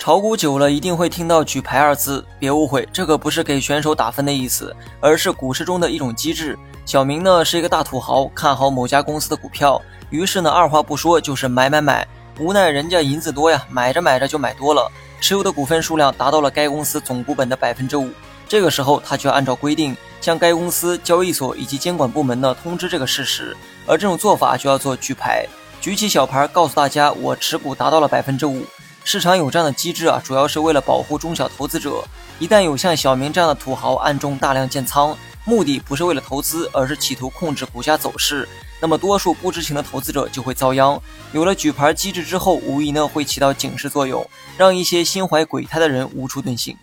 炒股久了，一定会听到“举牌”二字，别误会，这个不是给选手打分的意思，而是股市中的一种机制。小明呢是一个大土豪，看好某家公司的股票，于是呢二话不说就是买买买。无奈人家银子多呀，买着买着就买多了，持有的股份数量达到了该公司总股本的百分之五。这个时候他就要按照规定向该公司、交易所以及监管部门呢通知这个事实，而这种做法就要做举牌，举起小牌告诉大家我持股达到了百分之五。市场有这样的机制啊，主要是为了保护中小投资者。一旦有像小明这样的土豪暗中大量建仓，目的不是为了投资，而是企图控制股价走势，那么多数不知情的投资者就会遭殃。有了举牌机制之后，无疑呢会起到警示作用，让一些心怀鬼胎的人无处遁形。